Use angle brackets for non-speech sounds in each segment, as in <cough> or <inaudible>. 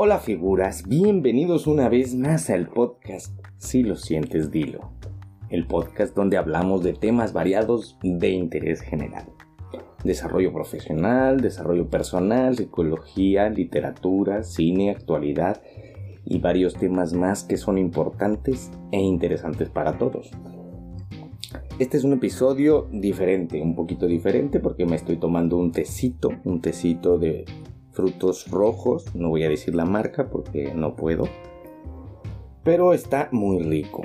Hola figuras, bienvenidos una vez más al podcast Si lo sientes, dilo. El podcast donde hablamos de temas variados de interés general. Desarrollo profesional, desarrollo personal, psicología, literatura, cine, actualidad y varios temas más que son importantes e interesantes para todos. Este es un episodio diferente, un poquito diferente porque me estoy tomando un tecito, un tecito de frutos rojos, no voy a decir la marca porque no puedo, pero está muy rico.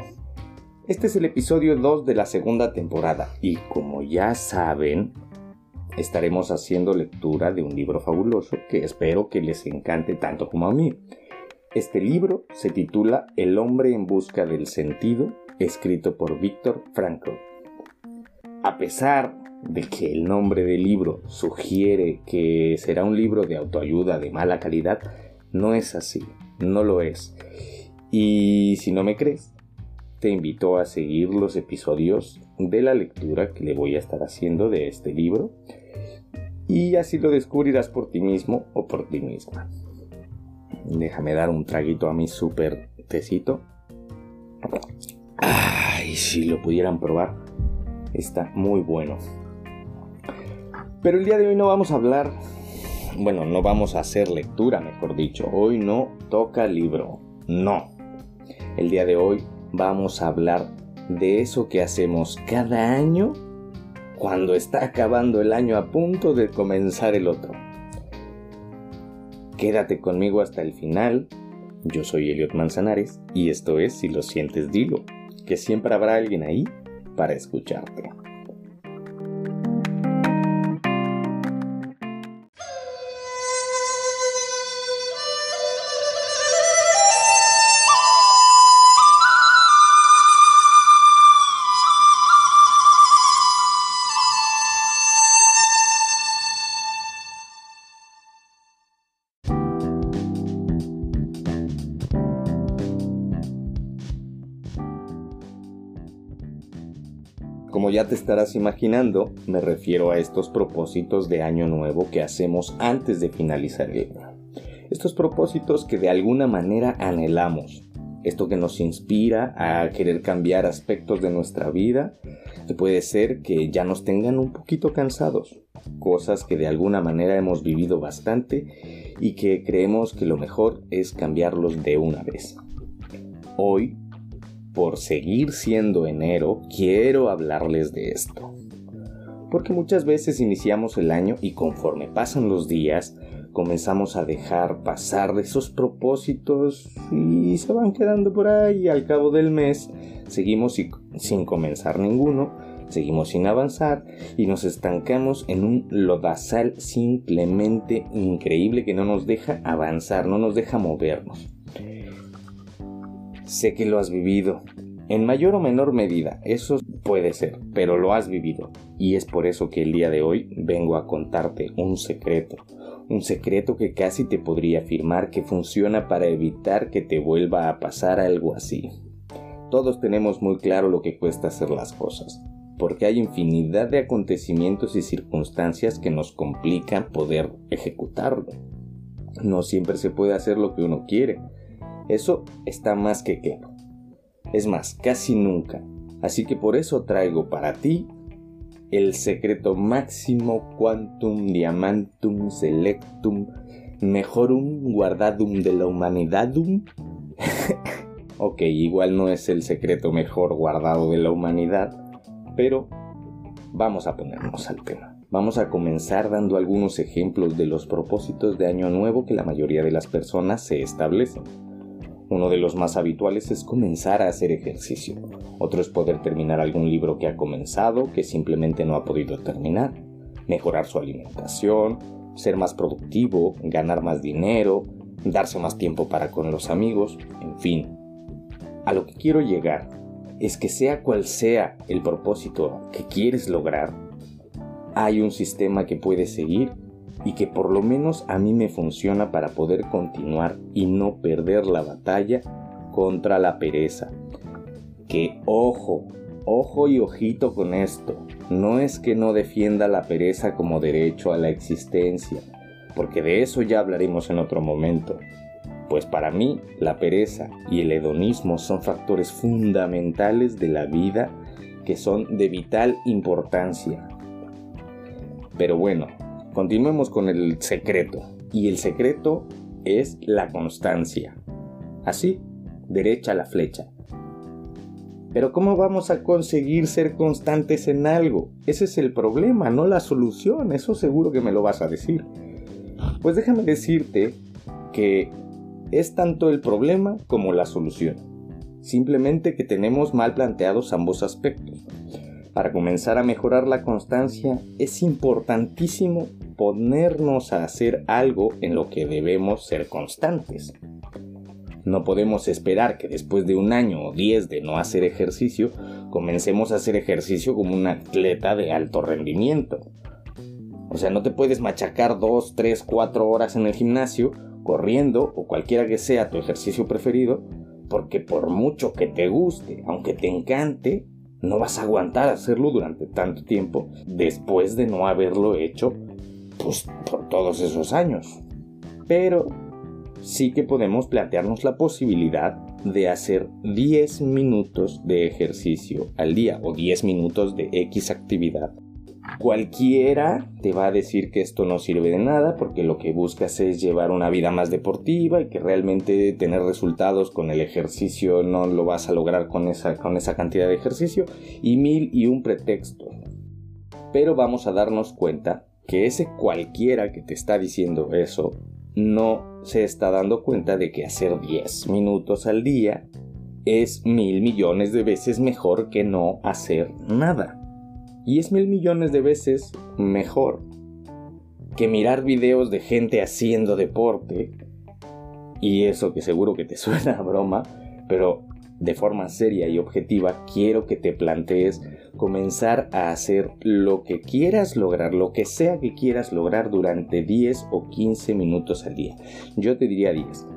Este es el episodio 2 de la segunda temporada y como ya saben, estaremos haciendo lectura de un libro fabuloso que espero que les encante tanto como a mí. Este libro se titula El hombre en busca del sentido, escrito por Víctor Frankl. A pesar de que el nombre del libro sugiere que será un libro de autoayuda de mala calidad, no es así, no lo es. Y si no me crees, te invito a seguir los episodios de la lectura que le voy a estar haciendo de este libro y así lo descubrirás por ti mismo o por ti misma. Déjame dar un traguito a mi super tecito. Ay, si lo pudieran probar, está muy bueno. Pero el día de hoy no vamos a hablar, bueno, no vamos a hacer lectura, mejor dicho. Hoy no toca libro, no. El día de hoy vamos a hablar de eso que hacemos cada año cuando está acabando el año a punto de comenzar el otro. Quédate conmigo hasta el final. Yo soy Eliot Manzanares y esto es Si lo sientes, dilo, que siempre habrá alguien ahí para escucharte. Ya te estarás imaginando, me refiero a estos propósitos de año nuevo que hacemos antes de finalizar el año. Estos propósitos que de alguna manera anhelamos. Esto que nos inspira a querer cambiar aspectos de nuestra vida, que puede ser que ya nos tengan un poquito cansados. Cosas que de alguna manera hemos vivido bastante y que creemos que lo mejor es cambiarlos de una vez. Hoy por seguir siendo enero, quiero hablarles de esto. Porque muchas veces iniciamos el año y conforme pasan los días, comenzamos a dejar pasar esos propósitos y se van quedando por ahí al cabo del mes seguimos sin comenzar ninguno, seguimos sin avanzar y nos estancamos en un lodazal simplemente increíble que no nos deja avanzar, no nos deja movernos. Sé que lo has vivido. En mayor o menor medida, eso puede ser, pero lo has vivido. Y es por eso que el día de hoy vengo a contarte un secreto. Un secreto que casi te podría afirmar que funciona para evitar que te vuelva a pasar algo así. Todos tenemos muy claro lo que cuesta hacer las cosas, porque hay infinidad de acontecimientos y circunstancias que nos complican poder ejecutarlo. No siempre se puede hacer lo que uno quiere, eso está más que claro. Es más, casi nunca. Así que por eso traigo para ti el secreto máximo quantum diamantum selectum mejorum guardadum de la humanidadum. <laughs> ok, igual no es el secreto mejor guardado de la humanidad, pero vamos a ponernos al tema. Vamos a comenzar dando algunos ejemplos de los propósitos de año nuevo que la mayoría de las personas se establecen. Uno de los más habituales es comenzar a hacer ejercicio. Otro es poder terminar algún libro que ha comenzado, que simplemente no ha podido terminar. Mejorar su alimentación, ser más productivo, ganar más dinero, darse más tiempo para con los amigos, en fin. A lo que quiero llegar es que sea cual sea el propósito que quieres lograr, hay un sistema que puedes seguir y que por lo menos a mí me funciona para poder continuar y no perder la batalla contra la pereza. Que ojo, ojo y ojito con esto. No es que no defienda la pereza como derecho a la existencia, porque de eso ya hablaremos en otro momento. Pues para mí la pereza y el hedonismo son factores fundamentales de la vida que son de vital importancia. Pero bueno, continuemos con el secreto. Y el secreto es la constancia. Así, derecha la flecha. Pero ¿cómo vamos a conseguir ser constantes en algo? Ese es el problema, no la solución. Eso seguro que me lo vas a decir. Pues déjame decirte que es tanto el problema como la solución. Simplemente que tenemos mal planteados ambos aspectos. Para comenzar a mejorar la constancia es importantísimo ponernos a hacer algo en lo que debemos ser constantes. No podemos esperar que después de un año o diez de no hacer ejercicio, comencemos a hacer ejercicio como un atleta de alto rendimiento. O sea, no te puedes machacar dos, tres, cuatro horas en el gimnasio, corriendo o cualquiera que sea tu ejercicio preferido, porque por mucho que te guste, aunque te encante, no vas a aguantar hacerlo durante tanto tiempo después de no haberlo hecho pues, por todos esos años. Pero sí que podemos plantearnos la posibilidad de hacer 10 minutos de ejercicio al día o 10 minutos de X actividad. Cualquiera te va a decir que esto no sirve de nada porque lo que buscas es llevar una vida más deportiva y que realmente tener resultados con el ejercicio no lo vas a lograr con esa, con esa cantidad de ejercicio y mil y un pretexto. Pero vamos a darnos cuenta que ese cualquiera que te está diciendo eso no se está dando cuenta de que hacer 10 minutos al día es mil millones de veces mejor que no hacer nada. Y es mil millones de veces mejor que mirar videos de gente haciendo deporte. Y eso que seguro que te <laughs> suena a broma, pero de forma seria y objetiva, quiero que te plantees comenzar a hacer lo que quieras lograr, lo que sea que quieras lograr durante 10 o 15 minutos al día. Yo te diría 10.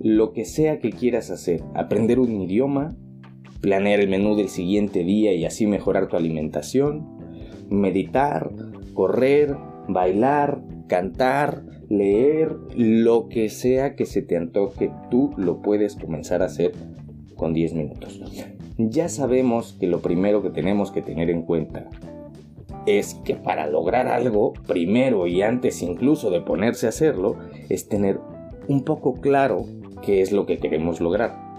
Lo que sea que quieras hacer, aprender un idioma, planear el menú del siguiente día y así mejorar tu alimentación, meditar, correr, bailar, cantar, leer, lo que sea que se te antoje, tú lo puedes comenzar a hacer con 10 minutos. Ya sabemos que lo primero que tenemos que tener en cuenta es que para lograr algo, primero y antes incluso de ponerse a hacerlo, es tener un poco claro qué es lo que queremos lograr.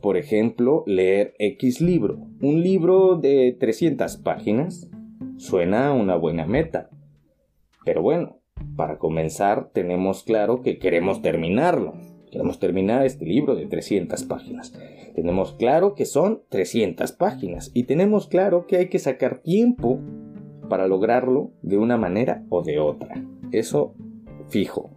Por ejemplo, leer X libro. Un libro de 300 páginas. Suena una buena meta. Pero bueno, para comenzar tenemos claro que queremos terminarlo. Queremos terminar este libro de 300 páginas. Tenemos claro que son 300 páginas y tenemos claro que hay que sacar tiempo para lograrlo de una manera o de otra. Eso fijo.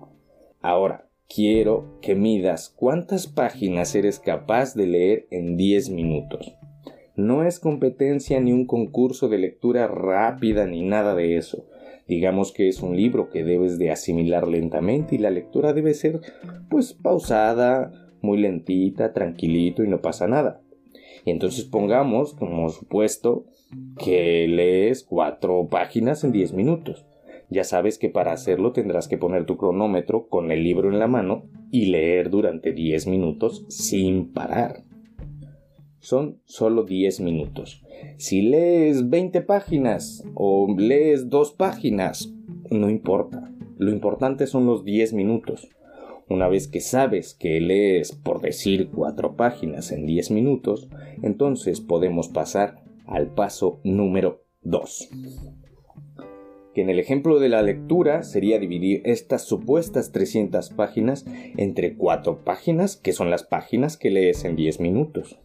Ahora, quiero que midas cuántas páginas eres capaz de leer en 10 minutos. No es competencia ni un concurso de lectura rápida ni nada de eso. Digamos que es un libro que debes de asimilar lentamente y la lectura debe ser pues pausada, muy lentita, tranquilito y no pasa nada. Y entonces pongamos como supuesto que lees cuatro páginas en 10 minutos. Ya sabes que para hacerlo tendrás que poner tu cronómetro con el libro en la mano y leer durante 10 minutos sin parar. Son solo 10 minutos. Si lees 20 páginas o lees 2 páginas, no importa. Lo importante son los 10 minutos. Una vez que sabes que lees, por decir, 4 páginas en 10 minutos, entonces podemos pasar al paso número 2 que en el ejemplo de la lectura sería dividir estas supuestas 300 páginas entre 4 páginas, que son las páginas que lees en 10 minutos.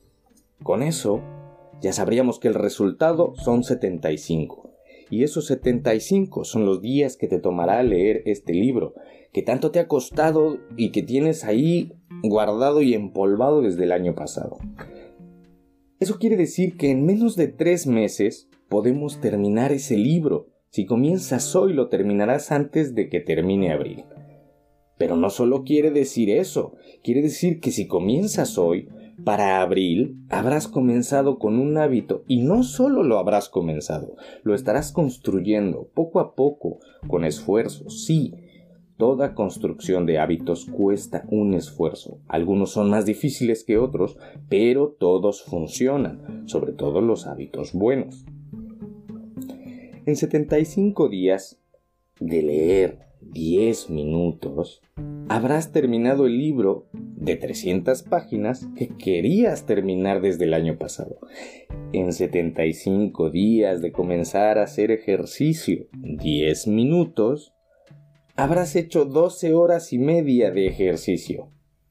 Con eso, ya sabríamos que el resultado son 75. Y esos 75 son los días que te tomará leer este libro, que tanto te ha costado y que tienes ahí guardado y empolvado desde el año pasado. Eso quiere decir que en menos de 3 meses podemos terminar ese libro si comienzas hoy lo terminarás antes de que termine abril. Pero no solo quiere decir eso, quiere decir que si comienzas hoy, para abril habrás comenzado con un hábito y no solo lo habrás comenzado, lo estarás construyendo poco a poco, con esfuerzo, sí. Toda construcción de hábitos cuesta un esfuerzo. Algunos son más difíciles que otros, pero todos funcionan, sobre todo los hábitos buenos. En 75 días de leer 10 minutos, habrás terminado el libro de 300 páginas que querías terminar desde el año pasado. En 75 días de comenzar a hacer ejercicio 10 minutos, habrás hecho 12 horas y media de ejercicio.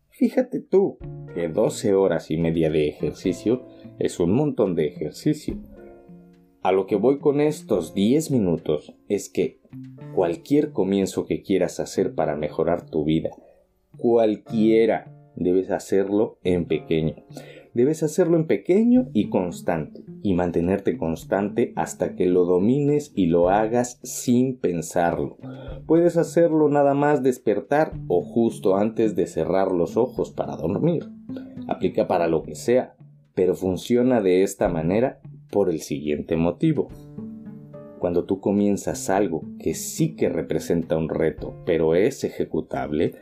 Fíjate tú que 12 horas y media de ejercicio es un montón de ejercicio. A lo que voy con estos 10 minutos es que cualquier comienzo que quieras hacer para mejorar tu vida, cualquiera, debes hacerlo en pequeño. Debes hacerlo en pequeño y constante, y mantenerte constante hasta que lo domines y lo hagas sin pensarlo. Puedes hacerlo nada más despertar o justo antes de cerrar los ojos para dormir. Aplica para lo que sea, pero funciona de esta manera por el siguiente motivo. Cuando tú comienzas algo que sí que representa un reto, pero es ejecutable,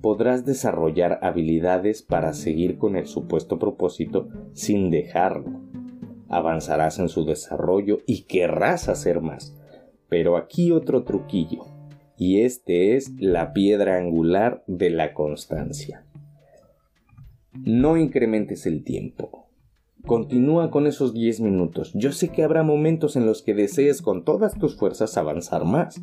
podrás desarrollar habilidades para seguir con el supuesto propósito sin dejarlo. Avanzarás en su desarrollo y querrás hacer más. Pero aquí otro truquillo, y este es la piedra angular de la constancia. No incrementes el tiempo. Continúa con esos 10 minutos. Yo sé que habrá momentos en los que desees con todas tus fuerzas avanzar más.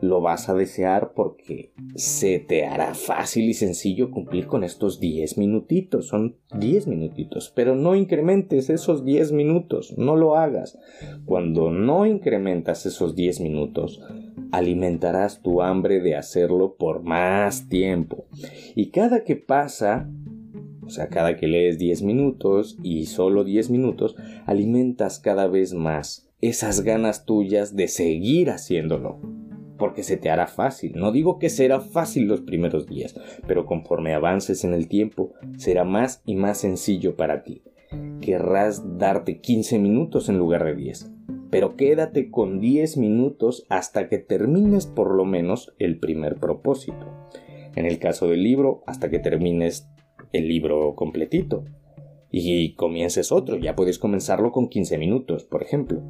Lo vas a desear porque se te hará fácil y sencillo cumplir con estos 10 minutitos. Son 10 minutitos, pero no incrementes esos 10 minutos, no lo hagas. Cuando no incrementas esos 10 minutos, alimentarás tu hambre de hacerlo por más tiempo. Y cada que pasa, o sea, cada que lees 10 minutos y solo 10 minutos, alimentas cada vez más esas ganas tuyas de seguir haciéndolo. Porque se te hará fácil. No digo que será fácil los primeros días, pero conforme avances en el tiempo, será más y más sencillo para ti. Querrás darte 15 minutos en lugar de 10. Pero quédate con 10 minutos hasta que termines por lo menos el primer propósito. En el caso del libro, hasta que termines el libro completito. Y comiences otro, ya puedes comenzarlo con 15 minutos, por ejemplo.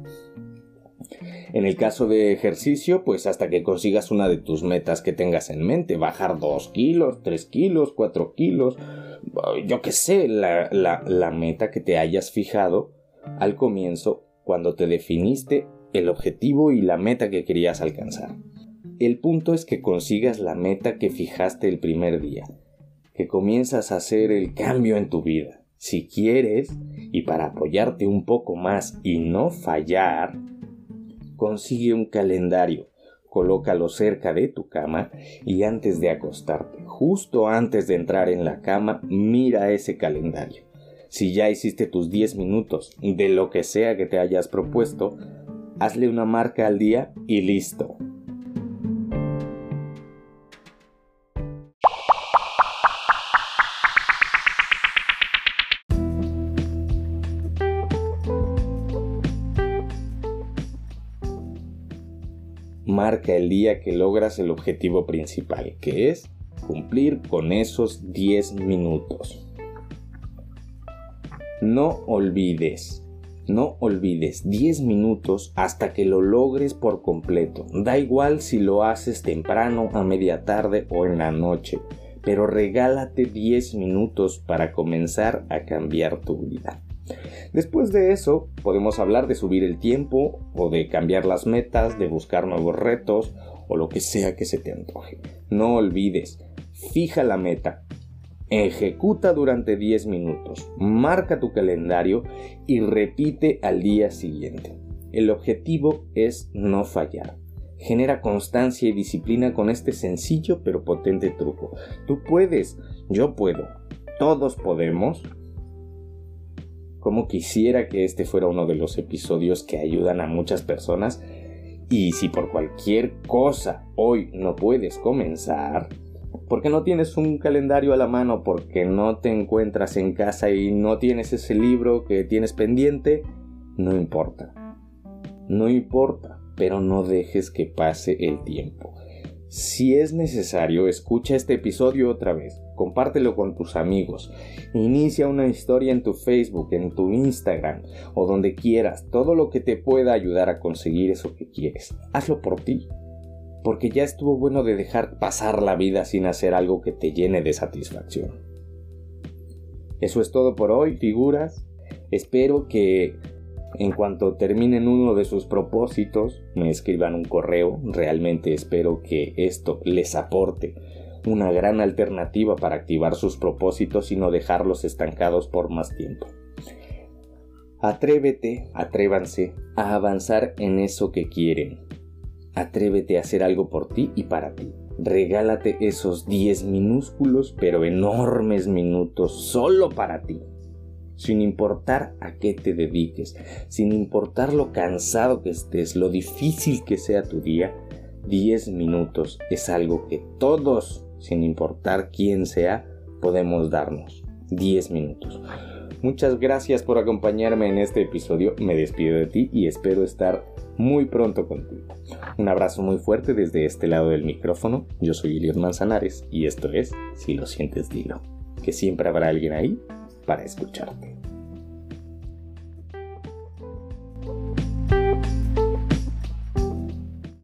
En el caso de ejercicio, pues hasta que consigas una de tus metas que tengas en mente, bajar 2 kilos, 3 kilos, 4 kilos, yo que sé, la, la meta que te hayas fijado al comienzo cuando te definiste el objetivo y la meta que querías alcanzar. El punto es que consigas la meta que fijaste el primer día que comienzas a hacer el cambio en tu vida. Si quieres, y para apoyarte un poco más y no fallar, consigue un calendario, colócalo cerca de tu cama y antes de acostarte, justo antes de entrar en la cama, mira ese calendario. Si ya hiciste tus 10 minutos de lo que sea que te hayas propuesto, hazle una marca al día y listo. Marca el día que logras el objetivo principal, que es cumplir con esos 10 minutos. No olvides, no olvides 10 minutos hasta que lo logres por completo. Da igual si lo haces temprano, a media tarde o en la noche, pero regálate 10 minutos para comenzar a cambiar tu vida. Después de eso, podemos hablar de subir el tiempo o de cambiar las metas, de buscar nuevos retos o lo que sea que se te antoje. No olvides, fija la meta, ejecuta durante 10 minutos, marca tu calendario y repite al día siguiente. El objetivo es no fallar. Genera constancia y disciplina con este sencillo pero potente truco. Tú puedes, yo puedo, todos podemos como quisiera que este fuera uno de los episodios que ayudan a muchas personas. Y si por cualquier cosa hoy no puedes comenzar, porque no tienes un calendario a la mano, porque no te encuentras en casa y no tienes ese libro que tienes pendiente, no importa. No importa, pero no dejes que pase el tiempo. Si es necesario, escucha este episodio otra vez, compártelo con tus amigos, inicia una historia en tu Facebook, en tu Instagram o donde quieras, todo lo que te pueda ayudar a conseguir eso que quieres. Hazlo por ti, porque ya estuvo bueno de dejar pasar la vida sin hacer algo que te llene de satisfacción. Eso es todo por hoy, figuras. Espero que en cuanto terminen uno de sus propósitos, me escriban un correo. Realmente espero que esto les aporte una gran alternativa para activar sus propósitos y no dejarlos estancados por más tiempo. Atrévete, atrévanse a avanzar en eso que quieren. Atrévete a hacer algo por ti y para ti. Regálate esos 10 minúsculos pero enormes minutos solo para ti sin importar a qué te dediques, sin importar lo cansado que estés, lo difícil que sea tu día, 10 minutos es algo que todos, sin importar quién sea, podemos darnos. 10 minutos. Muchas gracias por acompañarme en este episodio. Me despido de ti y espero estar muy pronto contigo. Un abrazo muy fuerte desde este lado del micrófono. Yo soy Eliot Manzanares y esto es Si lo sientes, dilo. Que siempre habrá alguien ahí para escucharte.